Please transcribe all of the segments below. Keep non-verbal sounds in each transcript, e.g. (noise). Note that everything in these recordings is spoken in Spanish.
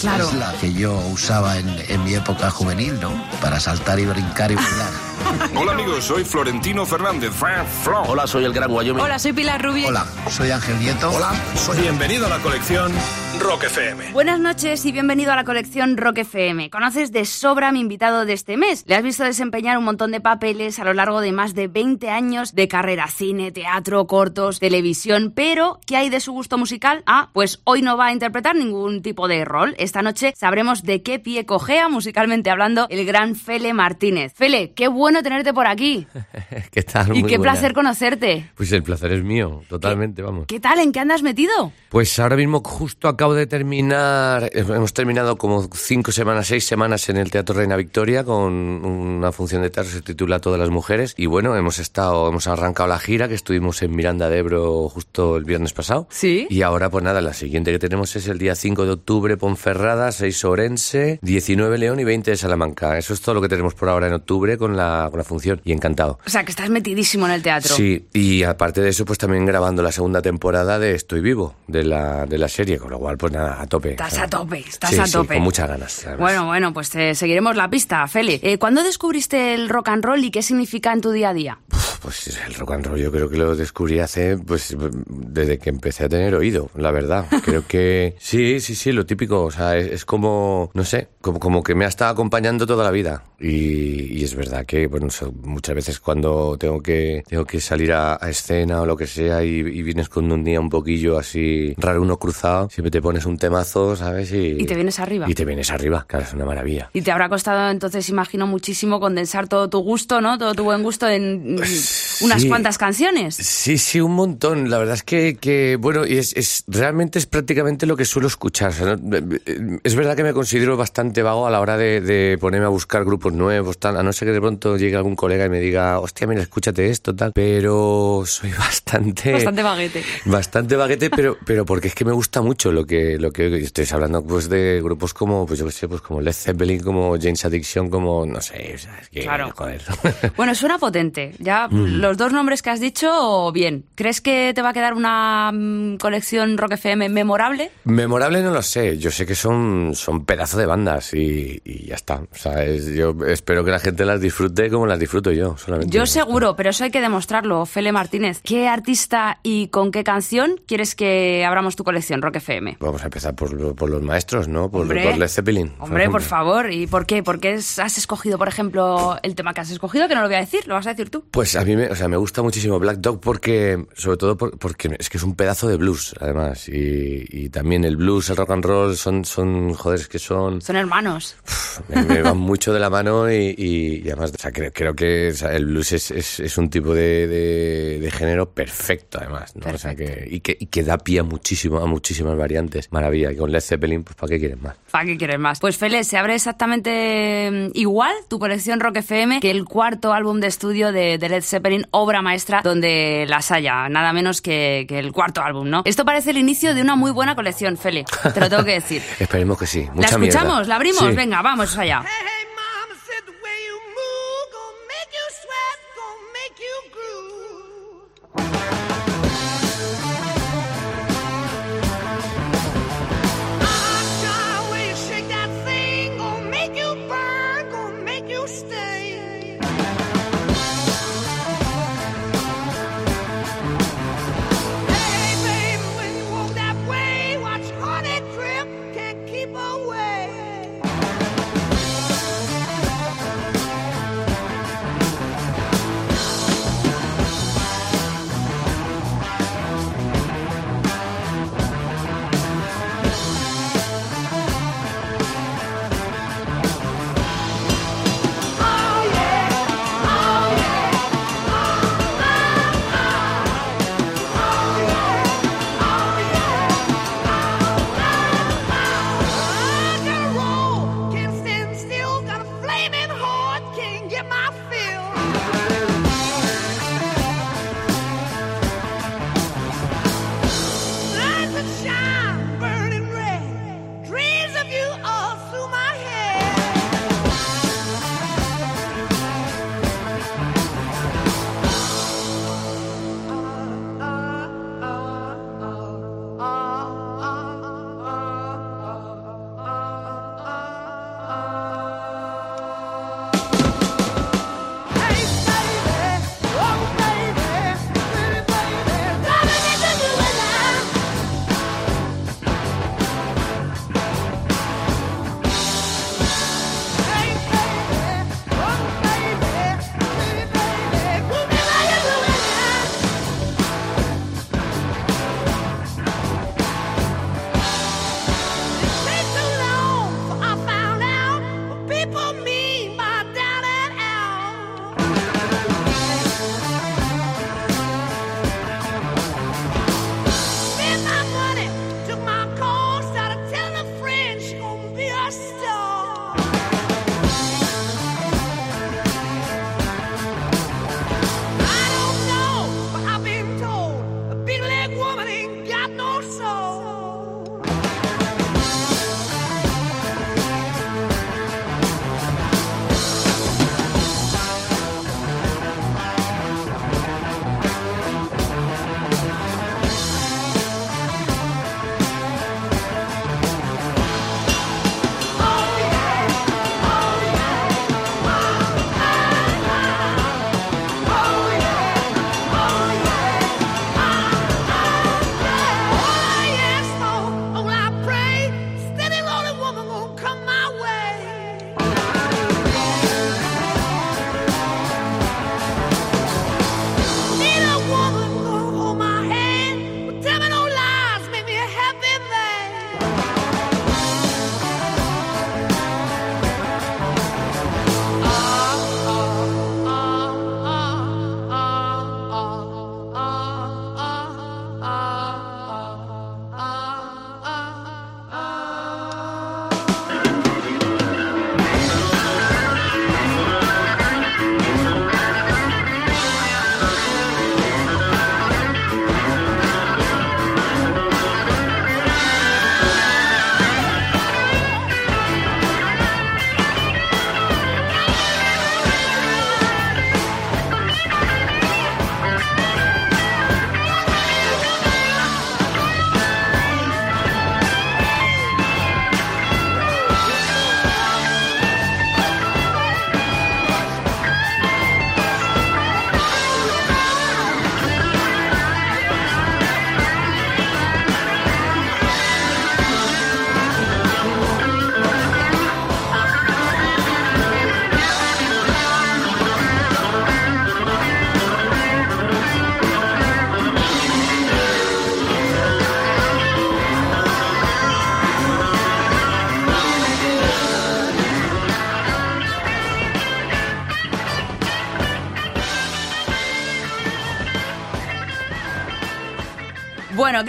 Claro. es la que yo usaba en, en mi época juvenil, ¿no? Para saltar y brincar y bailar. (laughs) Hola amigos, soy Florentino Fernández. Hola, soy el Gran Wyoming. Hola, soy Pilar Rubio. Hola, soy Ángel Nieto. Hola, soy... Bienvenido a la colección Rock FM. Buenas noches y bienvenido a la colección Rock FM. Conoces de sobra a mi invitado de este mes. Le has visto desempeñar un montón de papeles a lo largo de más de 20 años de carrera cine, teatro, cortos, televisión, pero ¿qué hay de su gusto musical? Ah, pues hoy no va a interpretar ningún tipo de rol. Esta noche sabremos de qué pie cojea musicalmente hablando el gran Fele Martínez. Fele, qué bueno tenerte por aquí. (laughs) ¿Qué tal? y Muy qué buena. placer conocerte. Pues el placer es mío, totalmente, vamos. ¿Qué tal? ¿En qué andas metido? Pues ahora mismo justo acabo de terminar, eh, hemos terminado como cinco semanas, seis semanas en el Teatro Reina Victoria con una función de teatro que se titula Todas las mujeres y bueno, hemos estado, hemos arrancado la gira que estuvimos en Miranda de Ebro justo el viernes pasado. Sí. Y ahora pues nada, la siguiente que tenemos es el día 5 de octubre Ponferrada, 6 Orense, 19 León y 20 de Salamanca. Eso es todo lo que tenemos por ahora en octubre con la, con la función y encantado. O sea, que estás metidísimo en el teatro. Sí, y aparte de eso, pues también grabando la segunda temporada de Estoy Vivo, de la, de la serie, con lo cual, pues nada, a tope. Estás a tope, estás Sí, a sí, tope. con muchas ganas. Bueno, bueno, pues te seguiremos la pista, Feli. Eh, ¿Cuándo descubriste el rock and roll y qué significa en tu día a día? Pues el rock and roll yo creo que lo descubrí hace, pues desde que empecé a tener oído, la verdad. (laughs) Creo que sí, sí, sí, lo típico, o sea, es, es como, no sé, como, como que me ha estado acompañando toda la vida. Y, y es verdad que, bueno, muchas veces cuando tengo que, tengo que salir a, a escena o lo que sea y, y vienes con un día un poquillo así raro uno cruzado, siempre te pones un temazo, ¿sabes? Y, Y te vienes arriba. Y te vienes arriba, claro, es una maravilla. Y te habrá costado entonces, imagino, muchísimo condensar todo tu gusto, ¿no? Todo tu buen gusto en mm, unas sí. cuantas canciones. Sí, sí, un montón. La verdad es que, que bueno, y es, es realmente es prácticamente lo que suelo escuchar. O sea, ¿no? Es verdad que me considero bastante vago a la hora de, de ponerme a buscar grupos nuevos, tal, a no ser que de pronto llegue algún colega y me diga, hostia, mira, escúchate esto, tal. Pero soy (laughs) bastante... Bastante baguete. Bastante baguete, pero, pero porque es que me gusta mucho lo que, lo que estoy hablando pues de grupos como, pues yo qué sé, pues como Led Zeppelin, como James Addiction, como, no sé, o sea, es que, Claro. joder. Bueno, suena potente. Ya Mm. Los dos nombres que has dicho, bien. ¿Crees que te va a quedar una mm, colección Rock FM memorable? Memorable no lo sé, yo sé que son, son pedazo de bandas y, y ya está. O sea, es- yo espero que la gente las disfrute como las disfruto yo, solamente. Yo seguro, pero eso hay que demostrarlo. Fele Martínez, ¿qué artista y con qué canción quieres que abramos tu colección Rock FM? Vamos a empezar por, lo- por los maestros, ¿no? Por, Hombre. por Led Zeppelin. Hombre, por favor. ¿Y por qué? ¿Por qué has escogido, por ejemplo, el tema que has escogido? Que no lo voy a decir, lo vas a decir tú. Pues a mí me, o sea, me gusta muchísimo Black Dog porque, sobre todo por- porque es que es un pedazo de blues, además. Y, y también el blues, el rock and roll son, son joder, es que son, Son hermanos. me, me van (laughs) mucho de la mano y, y- y además, o sea, creo, creo que o sea, el blues es, es, es un tipo de, de- de género perfecto, además, ¿no? O sea, que, y, que, y que da pie a muchísimo, a muchísimas variantes. Maravilla. Y con Led Zeppelin, pues, ¿para qué quieres más? ¿Para qué quieres más? Pues Fele, se abre exactamente mm, igual tu colección Rock FM que el cuarto álbum de estudio de, de Led Zeppelin, obra maestra, donde las haya, nada menos que, que el cuarto álbum, ¿no? Esto parece el inicio de una muy buena colección, Fele, te lo tengo que decir. (laughs) Esperemos que sí. ¿La escuchamos? mierda. ¿La abrimos? Sí. Venga, vamos allá.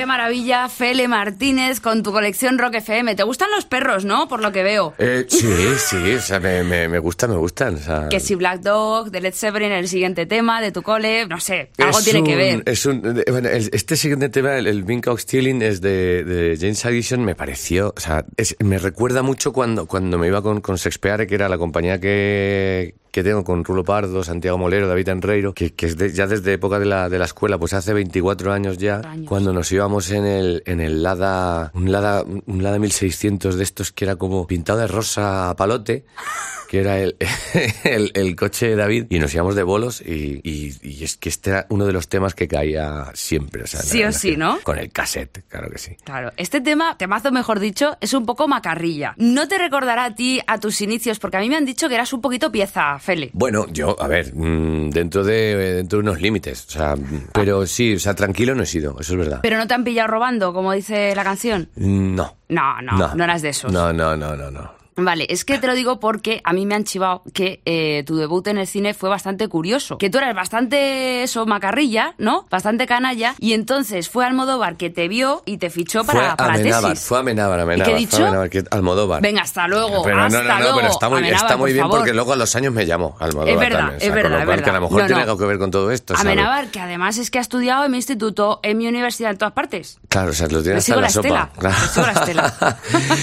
Qué maravilla, Fele Martínez, con tu colección Rock FM. ¿Te gustan los perros, no? Por lo que veo. Eh, sí, sí, o sea, me, me, me gusta, me gustan. O sea, Que si Black Dog, de Led Zeppelin, el siguiente tema, de tu cole, no sé, algo es tiene que ver. Es un, de- bueno, el- este siguiente tema, el, el Bing Stealing, es de, de James Addition, me pareció, o sea, es- me recuerda mucho cuando, cuando me iba con, con Sexpeare, que era la compañía que, que tengo con Rulo Pardo, Santiago Molero, David Enreiro, que, que es de- ya desde época de la, de la escuela, pues hace 24 años ya, Años. cuando nos íbamos en el, en el Lada, un Lada, un Lada 1600 de estos que era como pintado de rosa a palote, (laughs) que era el, (laughs) el, el coche de David, y nos íbamos de bolos, y, y- y es que este era uno de los temas que caía siempre. O sea, Sí la- o la- sí, ¿no? Con el cassette, claro que sí. Claro, este tema, temazo mejor dicho, es un poco macarrilla. No te recordará a ti, a tus inicios, porque a mí me han dicho que eras un poquito pieza, Fele. Bueno, yo, a ver, mm, dentro de, dentro de unos límites, o sea, pero sí, o sea, tranquilo no he sido, eso es verdad. Pero no te han pillado robando, como dice la canción. No. No, no, no, eras de esos. No, no, no, no, no. Vale, es que te lo digo porque a mí me han chivado que eh, tu debut en el cine fue bastante curioso. Que tú eras bastante eso, macarrilla, ¿no? Bastante canalla. Y entonces fue Almodóvar que te vio y te fichó para, fue para Amenábar, tesis. fue Amenábar, Amenábar. qué he fue dicho? Amenábar, que- Almodóvar. Venga, hasta luego. Pero hasta no, no, no, luego. pero está muy, Amenábar, está muy por bien favor. porque luego a los años me llamó Almodóvar Es verdad, también. o sea, es verdad, con lo es cual que a verdad. lo mejor No, tiene no. algo que ver con todo esto. ¿sabes? Amenábar, que además es que ha estudiado en mi instituto, en mi universidad, en todas partes. Claro, o sea, lo tiene Le hasta en la, la sopa. estela, Claro. sigo la estela.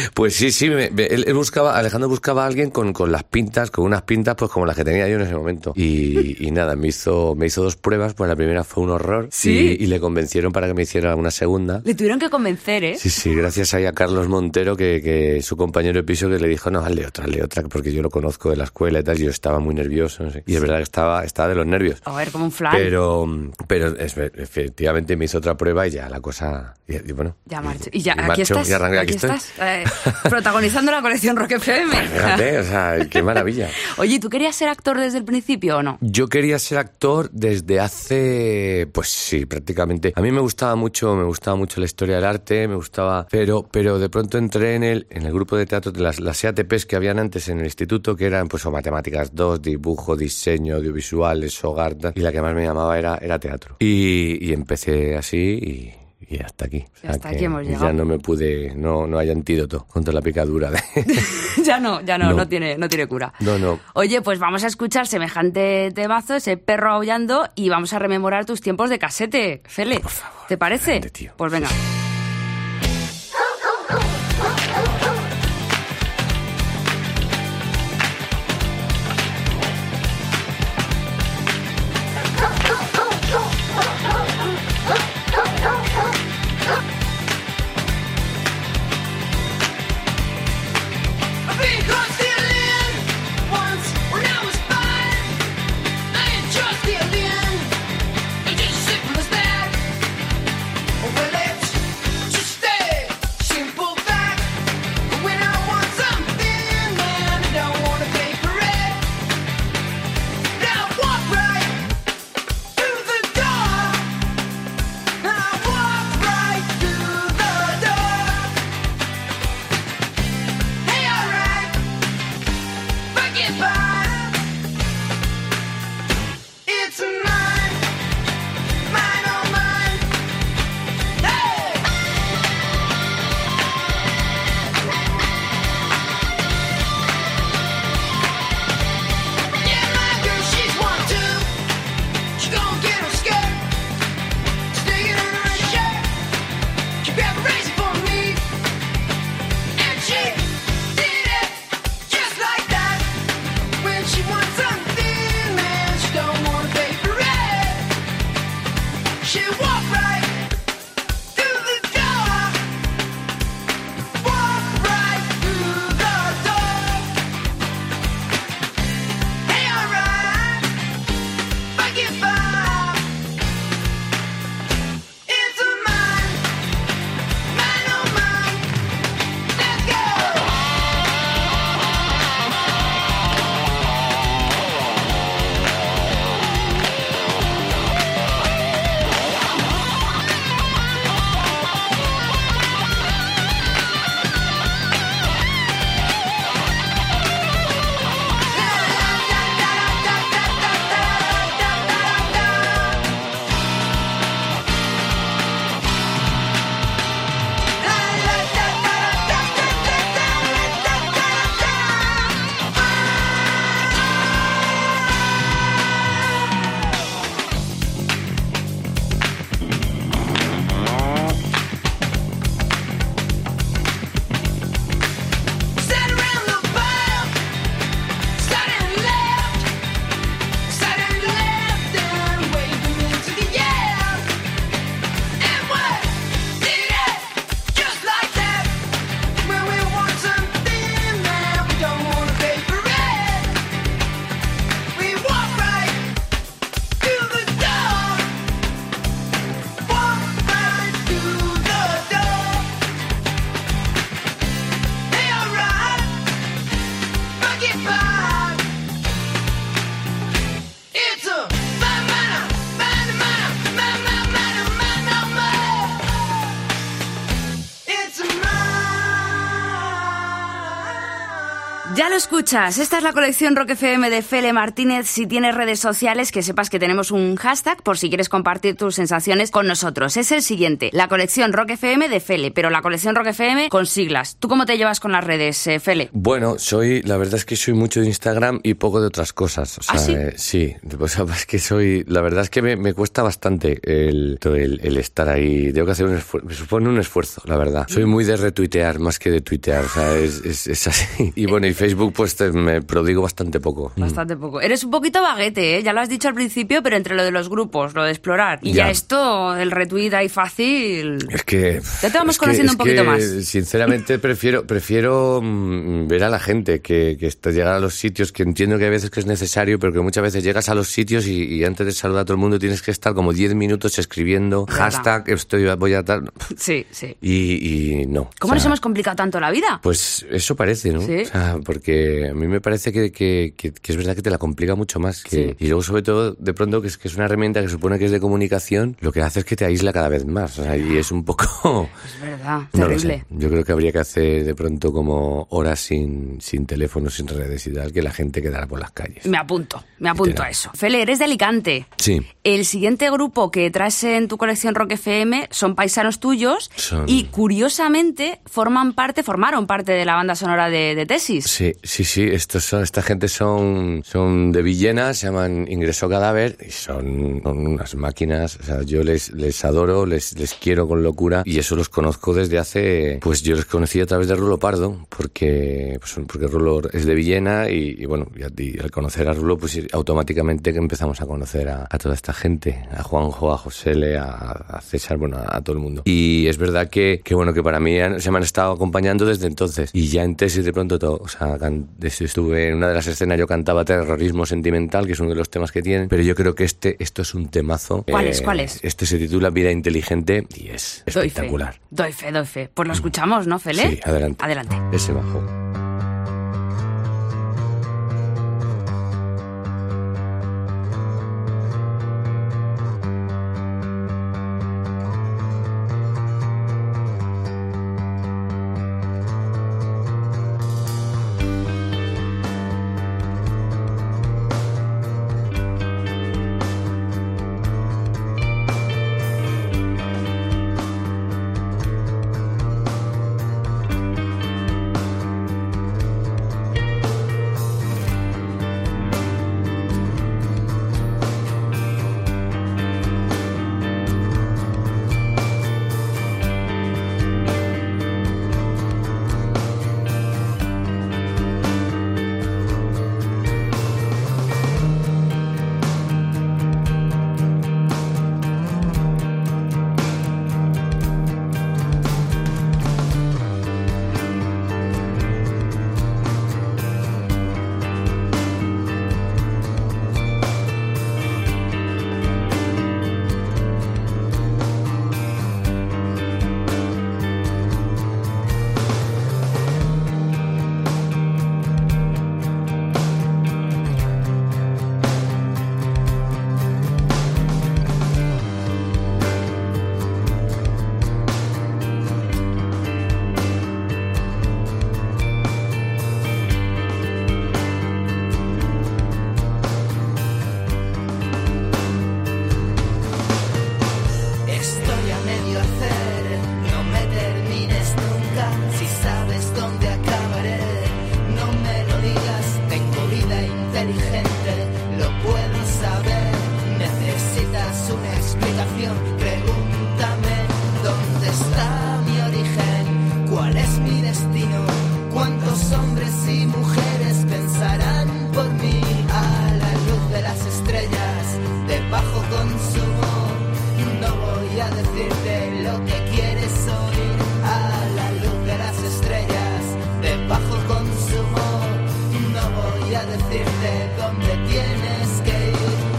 (laughs) pues sí, sí, me- me- él, él buscaba, Alejandro buscaba a alguien con, con las pintas, con unas pintas pues como las que tenía yo en ese momento. Y, y nada, me hizo, me hizo dos pruebas, pues la primera fue un horror. ¿Sí? Y, y le convencieron para que me hiciera una segunda. Le tuvieron que convencer, ¿eh? Sí, sí, gracias ahí a Carlos Montero, que, que su compañero de piso que le dijo, no, hazle otra, hazle otra, porque yo lo conozco de la escuela y tal, y yo estaba muy nervioso, no sé. Y es verdad que estaba, estaba de los nervios. A ver, como un flan. Pero, pero es- efectivamente me hizo otra prueba y ya la cosa, y, y bueno. Ya marcho. Y ya, y aquí estás. y aquí estás. eh, protagonizando la colección (laughs) Rock FM. Fíjate, o sea, qué maravilla. (laughs) Oye, ¿tú querías ser actor desde el principio o no? Yo quería ser actor desde hace, pues sí, prácticamente. A mí me gustaba mucho, me gustaba mucho la historia del arte, me gustaba, pero, pero de pronto entré en el, en el grupo de teatro de las, las EATPs que habían antes en el instituto, que eran pues o matemáticas 2, dibujo, diseño, audiovisuales, hogar, y la que más me llamaba era, era teatro. Y, y empecé así y, y hasta aquí. O sea hasta aquí hemos ya llegado. no me pude, no, no hay antídoto contra la picadura de... (laughs) ya no, ya no, no, No. tiene, no tiene cura. No, no. Oye, pues vamos a escuchar semejante temazo, ese perro aullando, y vamos a rememorar tus tiempos de casete, Fele. Por favor, ¿Te parece? grande, tío. Pues venga. Escuchas? Esta es la colección Rock FM de Fele Martínez. Si tienes redes sociales, que sepas que tenemos un hashtag por si quieres compartir tus sensaciones con nosotros. Es el siguiente, la colección Rock FM de Fele, pero la colección Rock FM con siglas. ¿Tú cómo te llevas con las redes, eh, Fele? Bueno, soy, la verdad es que soy mucho de Instagram y poco de otras cosas. O sea, ¿Ah, sí? eh, sí. (laughs) O sea, es que soy, la verdad es que me, me cuesta bastante el, el, el estar ahí. Tengo que hacer un esfuerzo, me supone un esfuerzo, la verdad. Soy muy de retuitear más que de tuitear, o sea, es, es, es así. (laughs) Y bueno, y Facebook pues te- me prodigo bastante poco. Mm. Bastante poco. Eres un poquito baguete, ¿eh? Ya lo has dicho al principio, pero entre lo de los grupos, lo de explorar. Y ya, Ya. esto, el retweet ahí fácil. Es que. Ya te vamos es que- conociendo es un poquito que, más. Sinceramente, (laughs) prefiero, prefiero mm, ver a la gente que, que está, llegar a los sitios, que entiendo que hay veces que es necesario, pero que muchas veces llegas a los sitios y, y antes de saludar a todo el mundo tienes que estar como 10 minutos escribiendo Verdad. hashtag, estoy, voy a tal. Sí, sí. Y, y no. ¿Cómo O nos hemos complicado tanto la vida? Pues eso parece, ¿no? Sí. O sea, porque a mí me parece que, que- que- que es verdad que te la complica mucho más. Sí. Y luego, sobre todo, de pronto, que es, que es una herramienta que supone que es de comunicación, lo que hace es que te aísla cada vez más. O sea, y es un poco... (laughs) Es verdad, No terrible. Yo creo que habría que hacer de pronto como horas sin, sin teléfono, sin redes y tal, que la gente quedara por las calles. Me apunto, me apunto a eso. Fele, eres de Alicante. Sí. El siguiente grupo que traes en tu colección Rock FM son paisanos tuyos Son- y curiosamente forman parte, formaron parte de la banda sonora de, de Tesis. Sí, sí, sí. Estos son, esta gente son, son de Villena, se llaman Ingreso Cadáver y son, son unas máquinas. O sea, yo les, les adoro, les, les quiero con locura y eso los conozco desde hace, pues yo los conocí a través de Rulo Pardo, porque, pues, porque Rulo es de Villena y, y bueno, y, y al conocer a Rulo, pues automáticamente empezamos a conocer a, a toda esta gente, a Juanjo, a José a, a César, bueno, a, a todo el mundo. Y es verdad que, que bueno, que para mí han- se me han estado acompañando desde entonces. Y ya en tesis de pronto todo, o sea, estuve en una de las escenas, yo cantaba Terrorismo Sentimental, que es uno de los temas que tienen, pero yo creo que este, esto es un temazo. ¿Cuál Eh, es? ¿Cuál es? Este se titula Vida Inteligente y es Doy fe. espectacular. Doy fe, doy fe. Pues lo escuchamos, ¿no, Fele? Sí, adelante. Adelante. Ese bajo.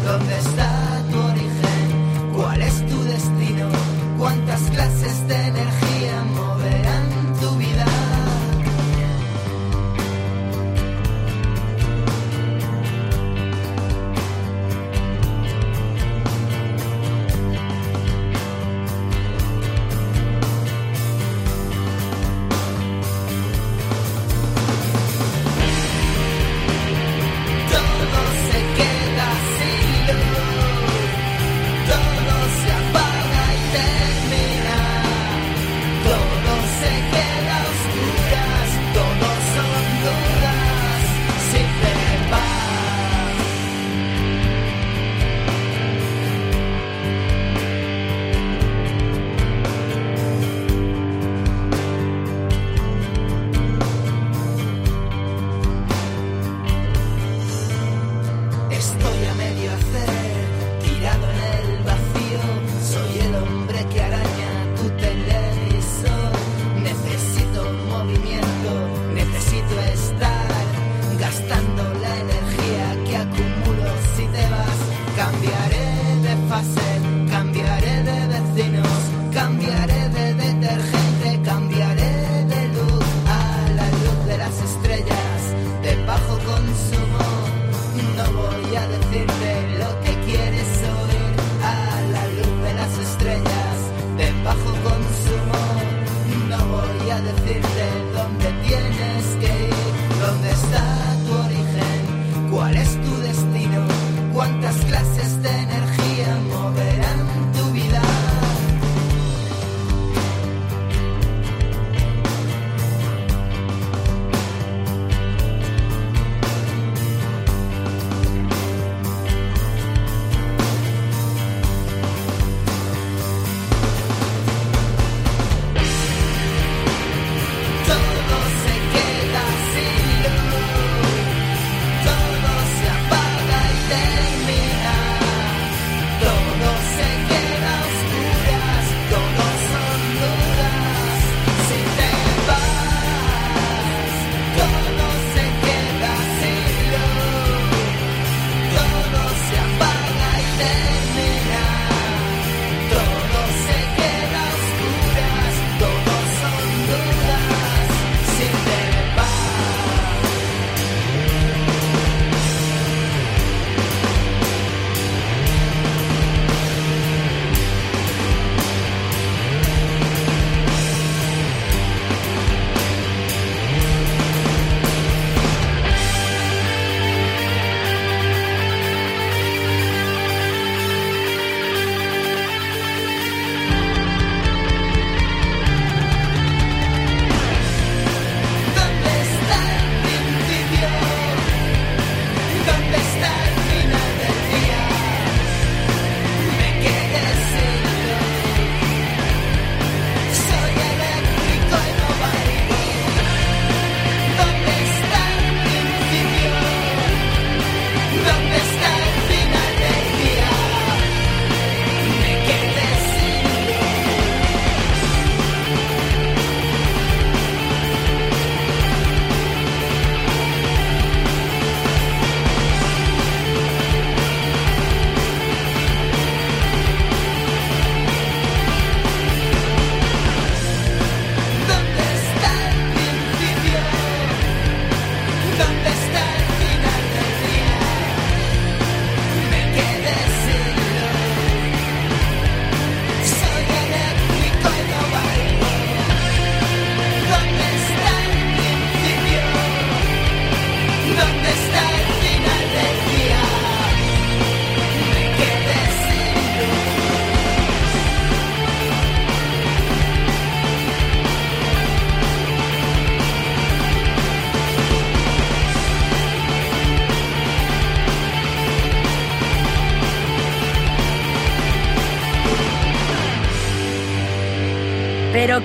Dónde está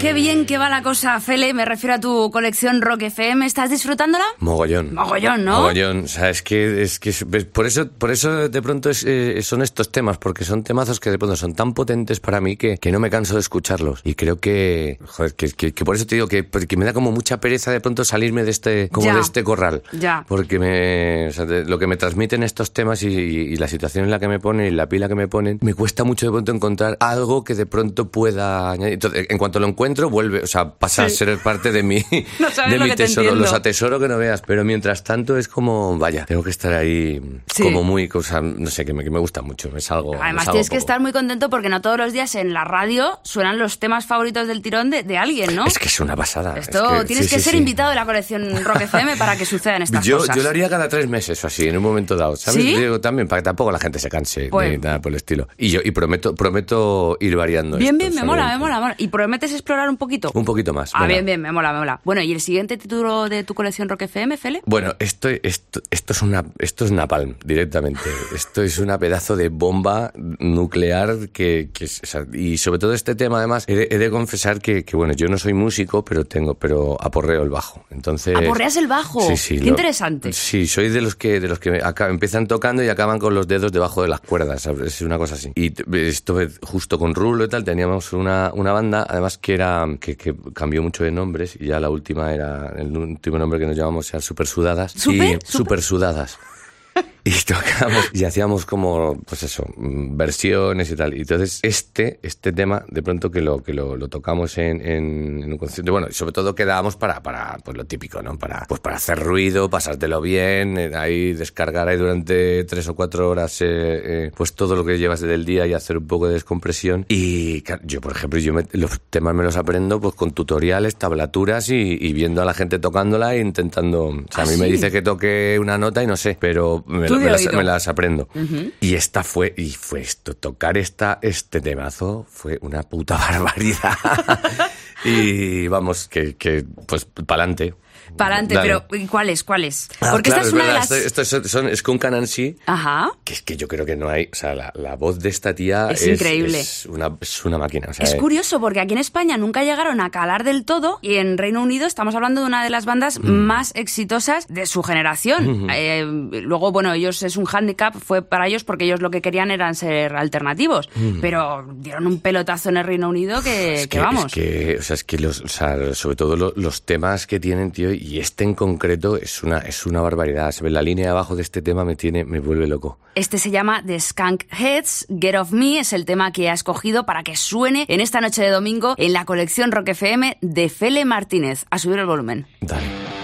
qué bien que va la cosa, Fele. Me refiero a tu colección Rock FM. ¿Estás disfrutándola? Mogollón. Mogollón, ¿no? Mogollón. O sea, es que, es que por eso, por eso de pronto es, eh, son estos temas, porque son temazos que de pronto son tan potentes para mí que, que no me canso de escucharlos. Y creo que, joder, que, que- que por eso te digo que, que me da como mucha pereza de pronto salirme de este, como Ya. de este corral. Ya. Porque me, o sea, de- lo que me transmiten estos temas y, y la situación en la que me ponen y la pila que me ponen, me cuesta mucho de pronto encontrar algo que de pronto pueda añadir. Entonces, en cuanto lo encuentro, vuelve, o sea, pasa a ser parte de mi, (laughs) No de mi te tesoro. Los atesoro que no veas. Pero mientras tanto es como, vaya, tengo que estar ahí Sí. como muy, cosa, no sé, que me, que me gusta mucho. Es algo. Además, tienes que estar muy contento porque no todos los días en la radio suenan los temas favoritos del tirón de, de alguien, ¿no? Es que es una pasada. Esto es tienes sí, que ser invitado de la colección Rock FM para que sucedan estas Yo, cosas. yo lo haría cada tres meses o así, en un momento dado, ¿sabes? ¿Sí? Digo, también, para que tampoco la gente se canse Pues- ni nada por el estilo. Y yo y prometo prometo ir variando Bien, esto, bien, me me mola, me mola. ¿Y prometes explorar un poquito? Un poquito más. Ah, venga. bien, bien, me mola, me mola. Bueno, ¿y el siguiente título de tu colección Rock FM, Fele? Bueno, esto, esto, esto es una, esto es napalm directamente. (laughs) Esto es una pedazo de bomba nuclear que, que es- o sea, y sobre todo este tema además he de, he de confesar que, que, bueno, yo no soy músico, pero tengo, pero aporreo el bajo. Entonces. ¿Aporreas el bajo? Sí, sí. Qué interesante. Sí, soy de los que, de los que acá- empiezan tocando y acaban con los dedos debajo de las cuerdas. Es una cosa así. Y estuve justo con Rulo y tal, teníamos una, una banda, además que era, que, que cambió mucho de nombres y ya la última era, el último nombre que nos llamamos era Super Sudadas. ¿Súper? Y ¿Súper? Super Sudadas. (laughs) (laughs) y tocábamos y hacíamos como, pues eso, mm, versiones y tal. Y entonces este, este tema, de pronto que lo, que lo, lo tocamos en, en, en un concierto, bueno, y sobre todo quedábamos para, para, pues lo típico, ¿no? Para, pues para hacer ruido, pasártelo bien, eh, ahí descargar ahí durante tres o cuatro horas, eh, eh, pues todo lo que llevas del día y hacer un poco de descompresión. Y yo, por ejemplo, yo me- los temas me los aprendo pues con tutoriales, tablaturas y, y viendo a la gente tocándola e intentando, o sea, a mí me sí? dice que toque una nota y no sé, pero me, Me las, oído. me las aprendo. Y esta fue, y fue esto, tocar esta, este temazo fue una puta (laughs) barbaridad. (laughs) y vamos, que, que pues pa'lante. Para adelante, pero ¿y ¿cuáles? ¿Cuáles? Ah, Porque claro, esta es una de las. Esto, esto es, son, es con Canansi, Ajá. que es que yo creo que no hay, o sea, la, la voz de esta tía Es es, increíble. Es una, es una máquina. o sea, Es eh, curioso porque aquí en España nunca llegaron a calar del todo y en Reino Unido estamos hablando de una de las bandas Mm. más exitosas de su generación. Eh, luego, bueno, ellos es un hándicap, fue para ellos porque ellos lo que querían eran ser alternativos, Mm. pero dieron un pelotazo en el Reino Unido que, Es que vamos. Es que, o sea, es que los, o sea, sobre todo lo- los temas que tienen, tío, y este en concreto es una, es una barbaridad. Se ve la línea de abajo de este tema me tiene, me vuelve loco. Este se llama The Skunk Heads, Get Off Me, es el tema que ha escogido para que suene en esta noche de domingo en la colección Rock FM de Fele Martínez. A subir el volumen. Dale.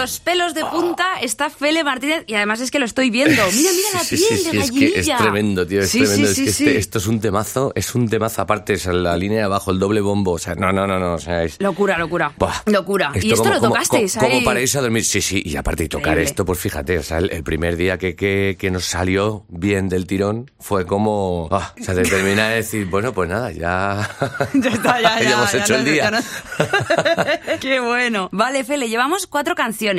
Los pelos de punta está Fele Martínez y además es que lo estoy viendo. (laughs) Mira, mira la Sí, piel sí, sí, de es gallinilla. que es tremendo, tío, es tremendo. es que este- esto es un temazo, es un temazo aparte, es la línea de abajo, el doble bombo, o sea, no, no, no, no, o sea, es... Locura, locura. Buah. Locura. y esto como- lo tocasteis como para irse a dormir, sí, sí, y aparte de tocar Increíble. esto, pues fíjate, o sea, el, el primer día que, que, que nos salió bien del tirón fue como, ah, o sea, de terminar de decir, bueno, pues nada, ya, (laughs) Ya está, (laughs) ya, ya, hemos ya hecho el día. Qué bueno. Vale, Fele, llevamos cuatro canciones.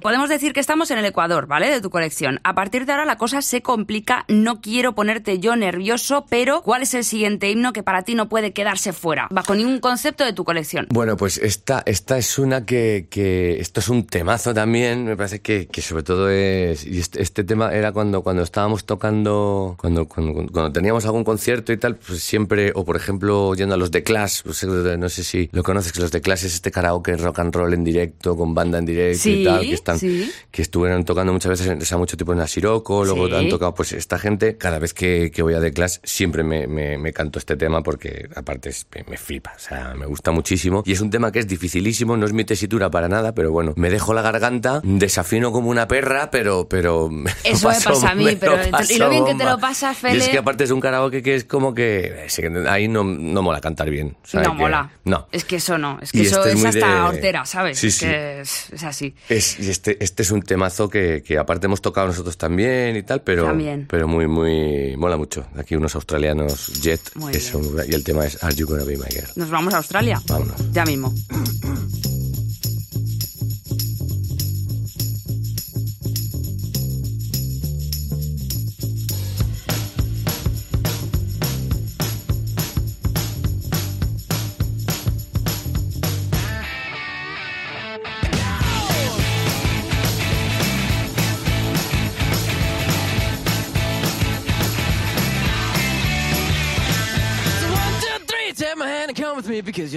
Podemos decir que estamos en el Ecuador, ¿vale? De tu colección. A partir de ahora la cosa se complica. No quiero ponerte yo nervioso, pero ¿cuál es el siguiente himno que para ti no puede quedarse fuera? Bajo ningún concepto de tu colección. Bueno, pues esta, esta es una que, que esto es un temazo también, me parece que, que sobre todo es, y este, este tema era cuando, cuando estábamos tocando, cuando, cuando, cuando teníamos algún concierto y tal, pues siempre, o por ejemplo yendo a los de Clash, pues, no sé si lo conoces, que los de Clash es este karaoke rock and roll en directo, con banda en directo Sí, y tal, que están, sí. que estuvieron tocando muchas veces, o sea, mucho tiempo en la Siroco, luego Sí. han tocado, pues esta gente, cada vez que, que voy a The Clash siempre me, me, me canto este tema porque aparte es- me, me flipa, o sea, me gusta muchísimo y es un tema que es dificilísimo, no es mi tesitura para nada, pero bueno, me dejo la garganta, desafino como una perra, pero... pero (laughs) Eso me paso- pasa a mí, pero- lo y lo bien que te lo pasas, Y es que aparte es un karaoke que es como que... ahí no, no mola cantar bien. sea, no que- mola. No. Es que eso no. Es que Y eso este es hasta de- hortera, ¿sabes? Sí, es sí. que es, es así. Es, este, este es un temazo que, que aparte hemos tocado nosotros también y tal, pero, También. pero muy, muy, mola mucho. Aquí unos australianos, Jet, que son- y el tema es Are You Gonna Be My Girl? Nos vamos a Australia. Vámonos. Ya mismo.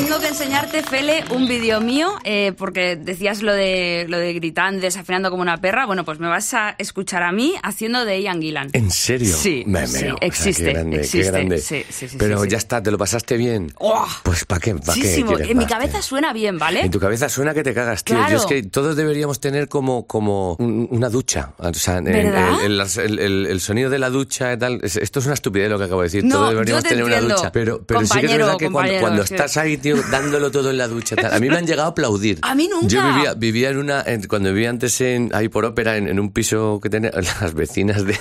Tengo que enseñarte, Fele, un vídeo mío, eh, porque decías lo de, lo de gritando, desafinando como una perra. Bueno, pues me vas a escuchar a mí haciendo de Ian Gillan. ¿En serio? Sí, Me sí, meo. O sea, existe, qué grande, existe. Qué grande. Sí, sí, Pero ya está, ¿te lo pasaste bien? ¡Oh! Pues ¿para qué? ¿Pa' qué En mi cabeza suena bien, ¿vale? En tu cabeza suena que te cagas, tío. Claro. Yo es que todos deberíamos tener como, como un- una ducha. O sea, el, el- el- el- sonido de la ducha y tal. es- Esto es una estupidez lo que acabo de decir. No, todos deberíamos yo te tener una entiendo. ducha. Pero, pero sí que es verdad que cuando, cuando estás ahí, tío, dándolo todo en la ducha. Tal, a mí me han llegado a aplaudir. A mí nunca. Yo vivía, vivía en una. en- cuando vivía antes en, ahí por ópera, en, en un piso que tenía (laughs) las vecinas de,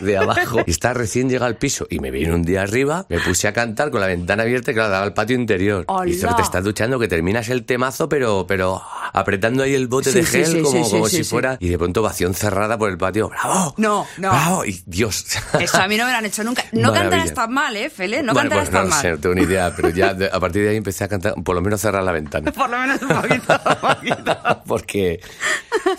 de abajo. Y estaba recién llegado al piso. Y me vine un día arriba, me puse a cantar con la ventana abierta, y claro, daba al patio interior. ¡Hola! Y dice, te estás duchando, que terminas el temazo, pero, pero apretando ahí el bote Sí, de gel sí, como, sí, como si fuera. Y de pronto ovación cerrada por el patio. ¡Bravo! No, no. ¡Bravo! Y Dios. Eso a mí no me lo han hecho nunca. No Maravilla. cantarás tan mal, ¿eh, Fele? No Bueno, cantarás pues no tan lo mal. sé, no tengo ni idea, pero ya de- a partir de ahí empecé a cantar, por lo menos cerrar la ventana. (laughs) Por lo menos un poquito, un (laughs) poquito. Porque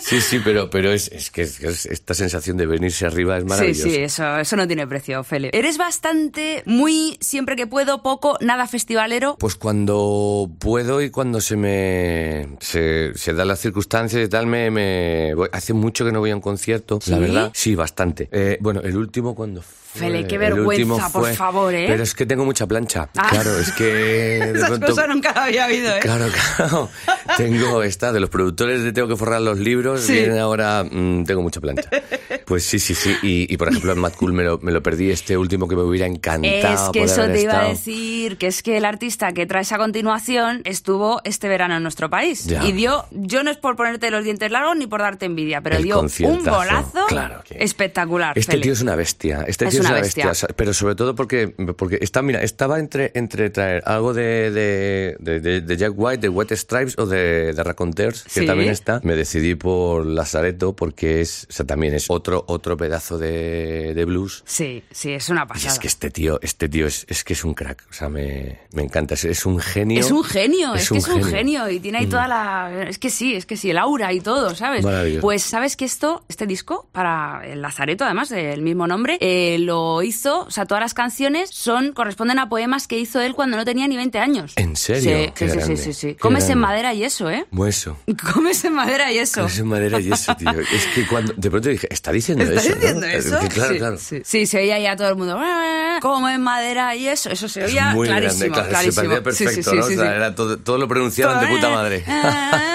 sí, sí, pero, pero es, es que es- es- esta sensación de venirse arriba es Sí, maravillosa. sí, eso, eso no tiene precio, Fele. Eres bastante, muy, siempre que puedo, poco, nada festivalero. Pues cuando puedo y cuando se me se, se dan las circunstancias y tal, me, me voy- hace mucho que no voy a un concierto, la ¿Sí? verdad. Sí, bastante. Eh, bueno, el último cuando fue. Fele, qué el vergüenza, por favor, ¿eh? Pero es que tengo mucha plancha. Ah. Claro, es que (laughs) de Esas pronto- cosas nunca las había habido, ¿eh? Claro, claro. (laughs) Tengo esta de los productores de Tengo que forrar los libros. Sí. Vienen ahora, mm, tengo mucha plancha. (laughs) Pues sí, sí, sí. Y, y, por ejemplo, en Mad Cool me lo, me lo perdí este último que me hubiera encantado. Es que eso te iba a decir, que es que el artista que traes a continuación estuvo este verano en nuestro país. Ya. Y dio, yo no es por ponerte los dientes largos ni por darte envidia, pero El dio un bolazo claro que- espectacular. Este tío es una bestia. Este Es tío es una bestia. pero sobre todo porque, porque está, mira, estaba entre, entre traer algo de, de, de- de- de Jack White, de Wet Stripes o de, de Raconteurs, que Sí. también está. Me decidí por Lazareto porque es, o sea, también es otro, otro pedazo de, de blues. Sí, sí, es una Y pasada. es que este tío, este tío es, es que es un crack. O sea, me, me encanta. Es, es un genio. Es un genio, es, Es que un es un genio. genio y tiene ahí toda la... Es que sí, es que sí, el aura y todo, ¿sabes? Pues sabes que esto, este disco, para el Lazareto, además del mismo nombre, eh, lo hizo, o sea, todas las canciones son corresponden a poemas que hizo él cuando no tenía ni 20 años. ¿En serio? Sí, Qué sí, sí, sí, sí, qué (laughs) Comes en madera y eso, ¿eh? Mueso. Comes en madera y eso. Es en madera y eso, tío. Es que cuando de pronto dije, está diciendo ¿Estás eso. ¿no? diciendo eso? Que claro, sí, claro. Sí, Sí, se oía ya todo el mundo. "Ah, Como en madera y eso. Eso se Es oía muy clarísimo. grande, claro, clarísimo. se parecía Sí, sí, perfecto, sí, ¿no? sí, o sea, sí. era todo, todo lo pronunciaban de puta madre. (laughs)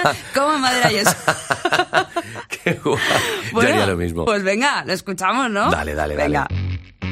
Ah, Como en madera y eso. (laughs) Qué guay. Yo haría lo mismo. Pues venga, lo escuchamos, ¿no? Dale, dale, dale. venga. My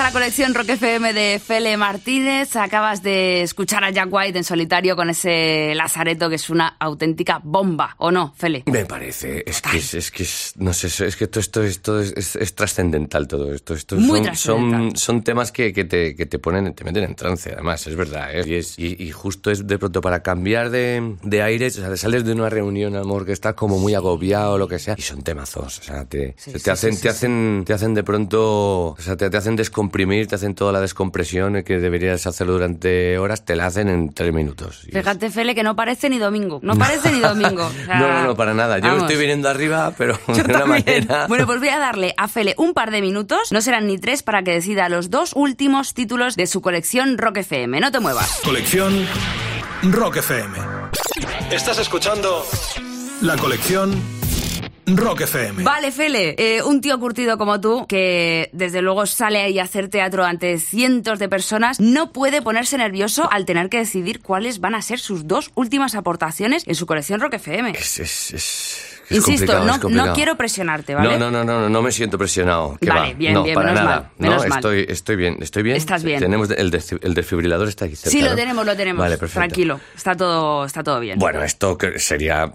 a la colección Rock FM de Fele Martínez, acabas de escuchar a Jack White en solitario con ese Lazareto que es una auténtica bomba, ¿o no, Fele? Me parece, es que es, es que es, no sé, es que todo esto, esto es, trascendental todo esto. esto Muy son, trascendental. son, son temas que, que te, que te ponen, te meten en trance, además, es verdad. ¿eh? Y, es, y, y justo es de pronto para cambiar de, de aires, o sea, sales de una reunión, amor, que estás como muy agobiado o lo que sea, y son temazos, o sea, te, Sí, te sí, hacen, sí, te hacen, te hacen de pronto, o sea, te, te hacen descomprimir, te hacen toda la descompresión que deberías hacerlo durante horas, te la hacen en tres minutos. Y es- Fíjate, Fele, que no parece ni domingo. No (laughs) parece ni domingo. (laughs) O sea, no, no, no, para nada. Yo vamos. estoy viniendo arriba, pero (laughs) Yo de una también. manera. Bueno, pues voy a darle a Fele un par de minutos, no serán ni tres, para que decida los dos últimos títulos de su colección Rock FM. No te muevas. Colección Rock FM. Estás escuchando la colección Rock FM. Vale, Fele, eh, un tío curtido como tú, que desde luego sale ahí a hacer teatro ante cientos de personas, no puede ponerse nervioso al tener que decidir cuáles van a ser sus dos últimas aportaciones en su colección Rock FM. Es, es, es- es Insisto, no, no quiero presionarte, ¿vale? No, no, no, no, no me siento presionado. Vale, va. bien, no, bien, para menos nada. mal, menos no, mal. estoy, estoy bien, estoy bien. Estás bien. Tenemos el, desfi- el desfibrilador está aquí cerca. Sí, lo tenemos, lo tenemos. Vale, perfecto. Tranquilo, está todo, está todo bien. Bueno, esto sería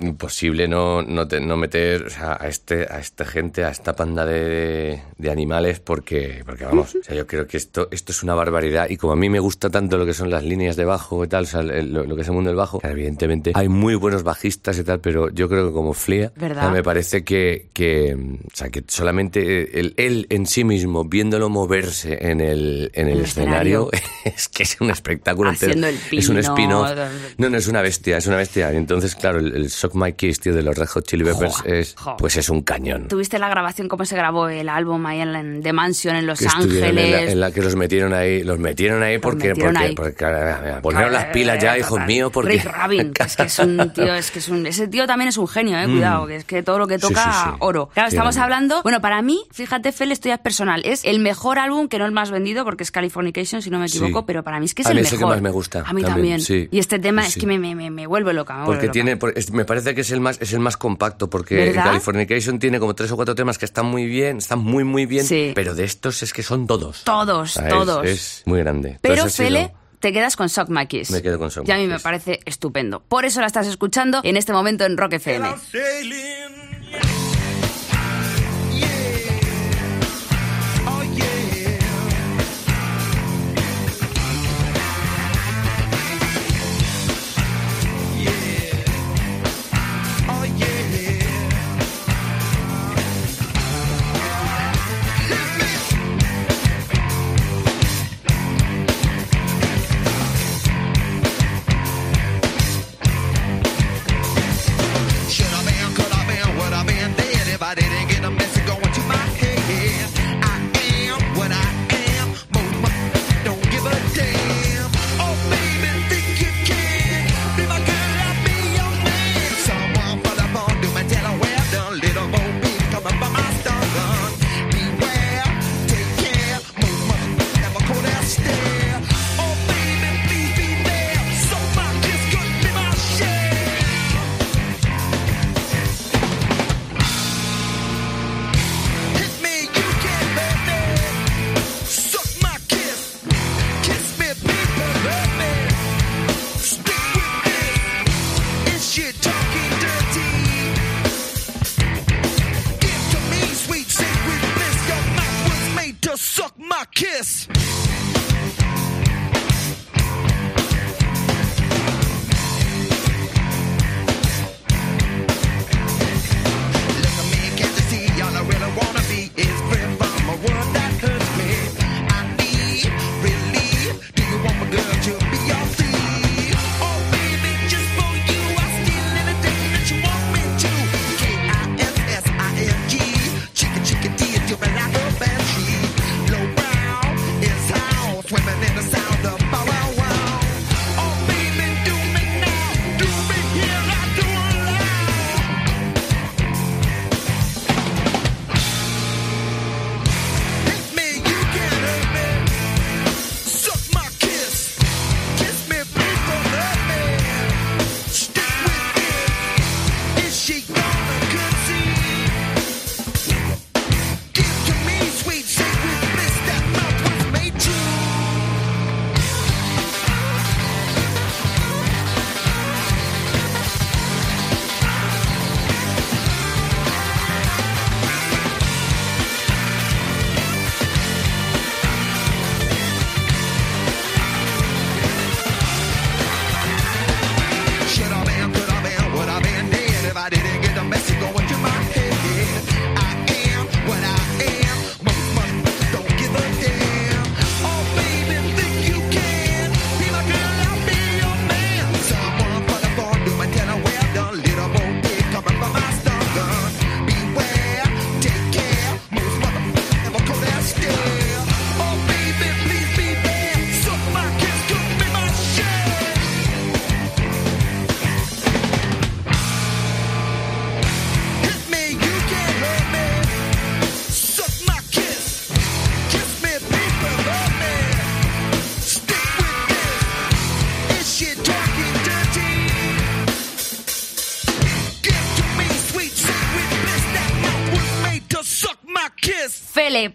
imposible no, no, te- no meter o sea, a este a esta gente, a esta panda de, de animales, porque, porque vamos, o sea, yo creo que esto, esto es una barbaridad. Y como a mí me gusta tanto lo que son las líneas de bajo y tal, o sea, el- lo, lo que es el mundo del bajo, evidentemente hay muy buenos bajistas y tal, pero yo creo que como Flia, ¿Verdad? o sea, me parece que, que, o sea, que solamente el, él en sí mismo, viéndolo moverse en el, en el El escenario, escenario. (laughs) es que es un espectáculo Haciendo entero. el es un pino, spin-off. No, no, es una bestia, es una bestia. Y entonces, claro, el, el Shock My Kiss, tío, de los Red Hot Chili Peppers Jo, es, jo. pues es un cañón. ¿Tuviste la grabación, cómo se grabó el álbum ahí en, The Mansion en Los Que estuvieron en la, Ángeles? en la que los metieron ahí, los metieron ahí porque, metieron porque, ahí. porque, claro, ponieron las pilas ya, hijos míos, porque Rick Rabin, (laughs) es que es un tío, es que es un, ese tío también es un genio, eh, cuidado, que es que todo lo que Mm. Sí, toca, sí, sí. oro. Claro, estamos hablando, bueno, para mí, fíjate, Fel, esto ya es personal, es el mejor álbum, que no el más vendido, porque es Californication, si no me equivoco, pero para mí es que es A el mí mejor. es el que más me gusta, A mí también. Y este tema es que me, me, me, me vuelve loca. me vuelve Porque loca. tiene, por- es- me parece que es el más, es el más compacto, porque. Californication tiene como tres o cuatro temas que están muy bien, están muy, muy bien, pero de estos es que son todos. Todos, es- todos. Es, muy grande. Pero, Fele, te quedas con My Kiss. Me quedo con Shock Y a mí me parece estupendo. Por eso la estás escuchando en este momento en Rock FM. this.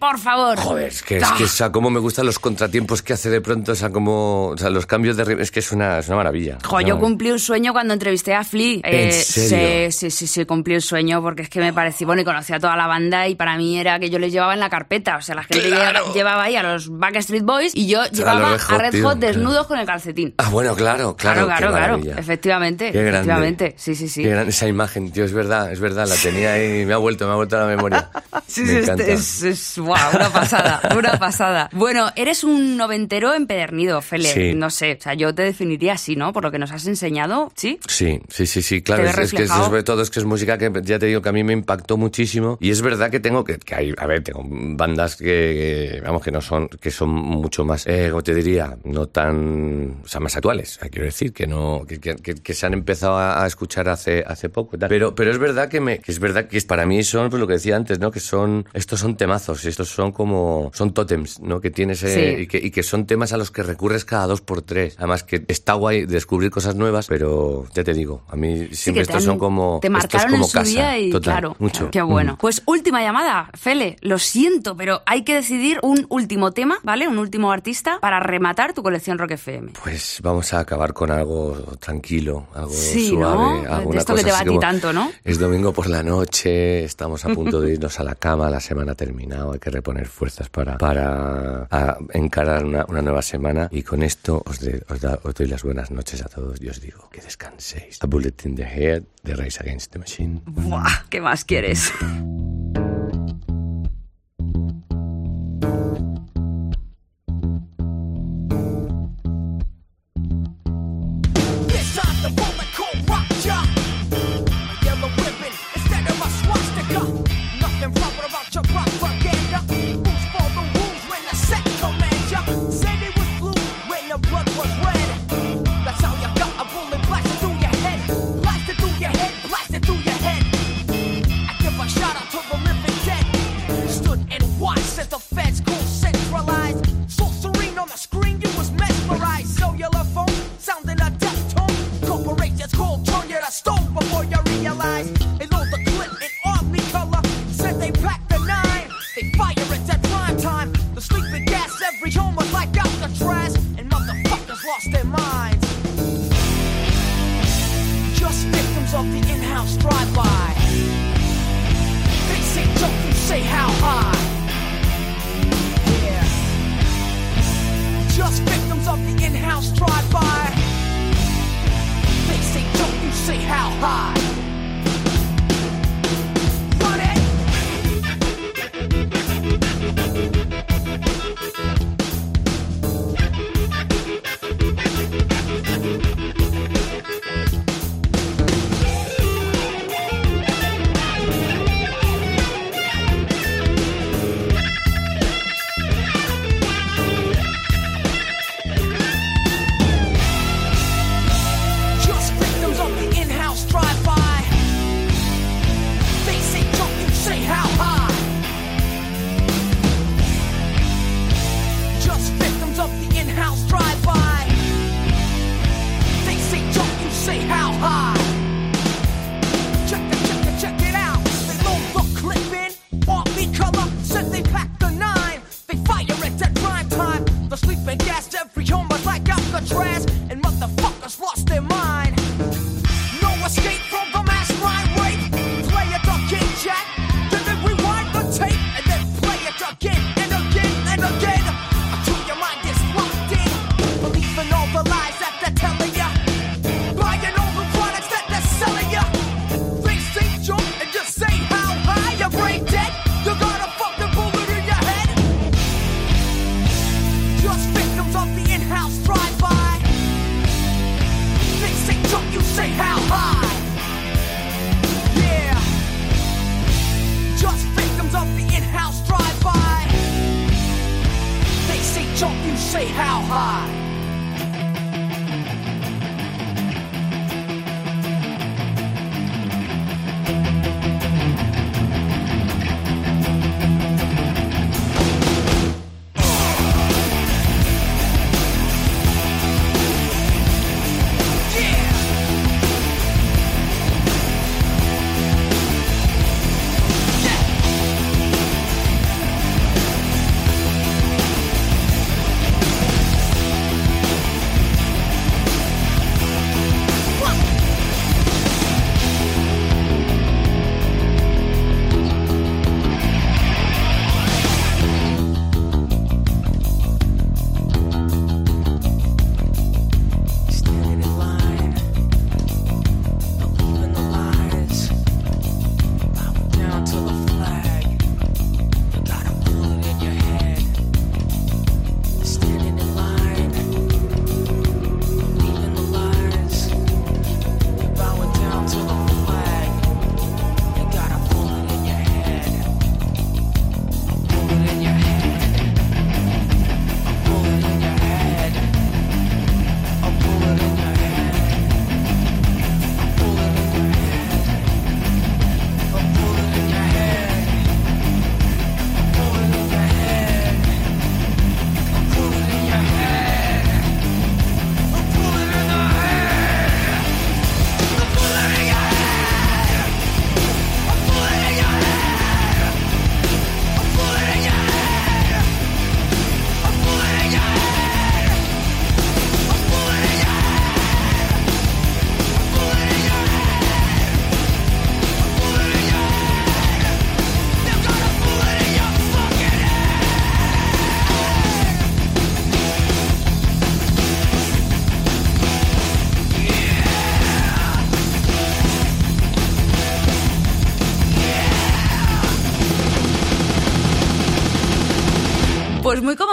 Por favor. Joder, es que, es Ah. que, o sea, cómo me gustan los contratiempos que hace de pronto, o sea, como, o sea, los cambios de ritmo, es que es una, es una maravilla. Jo, yo cumplí un sueño cuando entrevisté a Flea. ¿En serio? Sí, sí, sí, sí, cumplí un sueño porque es que me parecía, bueno, y conocí a toda la banda y para mí era que yo les llevaba en la carpeta. O sea, la gente lleva- llevaba ahí a los Backstreet Boys y yo llevaba Hot, a Red tío, Hot claro. desnudos con el calcetín. Ah, bueno, claro, claro, Claro, claro, qué claro. maravilla. Efectivamente, Qué efectivamente. Sí, sí, sí. Qué gran- esa imagen, tío, es verdad, es verdad, la tenía ahí, me ha vuelto, me ha vuelto a la memoria. (laughs) Sí, me sí, encanta. es, es, una (laughs) pasada, una pasada. Bueno, eres un noventero empedernido, Fele. Sí. No sé, o sea, yo te definiría así, ¿no? Por lo que nos has enseñado, ¿sí? Sí, sí, sí, sí, claro, es, que sobre todo es que es música que ya te digo que a mí me impactó muchísimo y es verdad que tengo que, que hay, a ver, tengo bandas que, vamos, que no son, que son mucho más, eh, como te diría, no tan, o sea, más actuales, eh, quiero decir, que no, que, que, se han empezado a, a escuchar hace, hace poco y tal. Pero, pero es verdad que me, que es verdad que para mí son, pues lo que decía antes, ¿no? Que son, estos son temazos, estos son como, son tótems, ¿no? Que tienes, eh, Sí. y, que, y que son temas a los que recurres cada dos por tres. Además que está guay descubrir cosas nuevas, pero ya te digo, a mí siempre estos han- son como, Te marcaron como en su casa, día y total, claro, mucho. qué bueno. Mm. Pues última llamada, Fele, lo siento, pero hay que decidir un último tema, ¿vale? Un último artista para rematar tu colección Rock FM. Pues vamos a acabar con algo tranquilo, algo Sí, suave, ¿no? alguna esto que te va a ti como- tanto, ¿no? Es domingo por la noche, estamos a punto de (laughs) irnos a la cama, la semana ha terminado, hay que reponer fuerzas para, para a, encarar una, una nueva semana y con esto os, de- os da- os doy las buenas noches a todos y os digo que descanséis. A Bullet in the Head de Rise Against the Machine. Buah, ¿qué más quieres?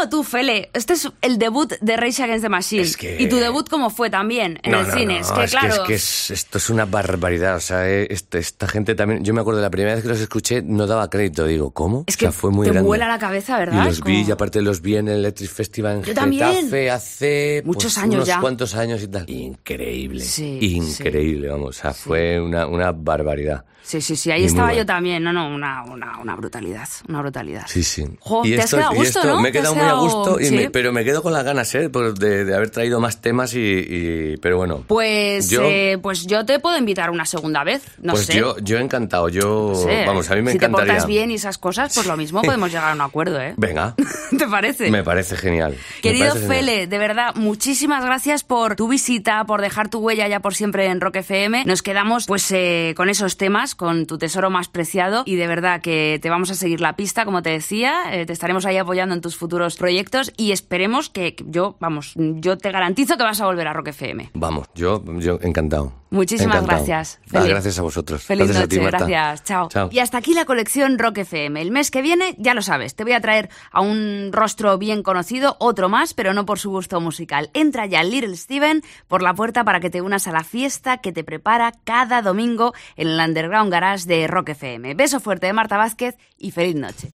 Tú, Fele. Este es el debut de Rage Against the Machine. Es que- Y tu debut cómo fue también en No, el no, cine. no, es que es claro. que, es que es- esto es una barbaridad. O sea, eh, este- esta gente también. Yo me acuerdo de la primera vez que los escuché, no daba crédito. Digo, ¿cómo? Es o sea, que fue muy te grande. vuela la cabeza, ¿verdad? Y los vi, y aparte los vi en el Electric Festival en Yo. Getafe hace Muchos pues, años unos ya. cuantos años y tal. Increíble. Sí, Increíble, vamos. O sea, fue una, una barbaridad. Sí, sí, sí, ahí Y estaba yo también. No, no, una, una, una brutalidad. Una brutalidad. Sí, sí. Jo, te has quedado y gusto, esto ¿no? me he quedado muy a gusto, y sí. me- pero me quedo con las ganas, ¿eh? De, de haber traído más temas y, y- pero bueno. Pues, Yo- eh, pues yo te puedo invitar una segunda vez. No pues sé. yo, yo encantado, yo, No sé. vamos, a mí me si encantaría. te portas bien y esas cosas, pues lo mismo podemos llegar a un acuerdo, ¿eh? Venga, (laughs) ¿Te parece? me parece genial. Querido parece genial. Fele, de verdad, muchísimas gracias por tu visita, por dejar tu huella ya por siempre en Rock FM. Nos quedamos pues eh, con esos temas, con tu tesoro más preciado y de verdad que te vamos a seguir la pista, como te decía, eh, te estaremos ahí apoyando en tus futuros proyectos y esperemos que yo, vamos, yo te garantizo que vas a volver a Rock FM. Vamos, yo, yo encantado. Muchísimas Encantado. gracias. Ah, gracias a vosotros. Feliz gracias noche, a ti, Marta. gracias. Chao. Chao. Y hasta aquí la colección Rock FM. El mes que viene, ya lo sabes, te voy a traer a un rostro bien conocido, otro más, pero no por su gusto musical. Entra ya Little Steven por la puerta para que te unas a la fiesta que te prepara cada domingo en el Underground Garage de Rock FM. Beso fuerte de Marta Vázquez y feliz noche.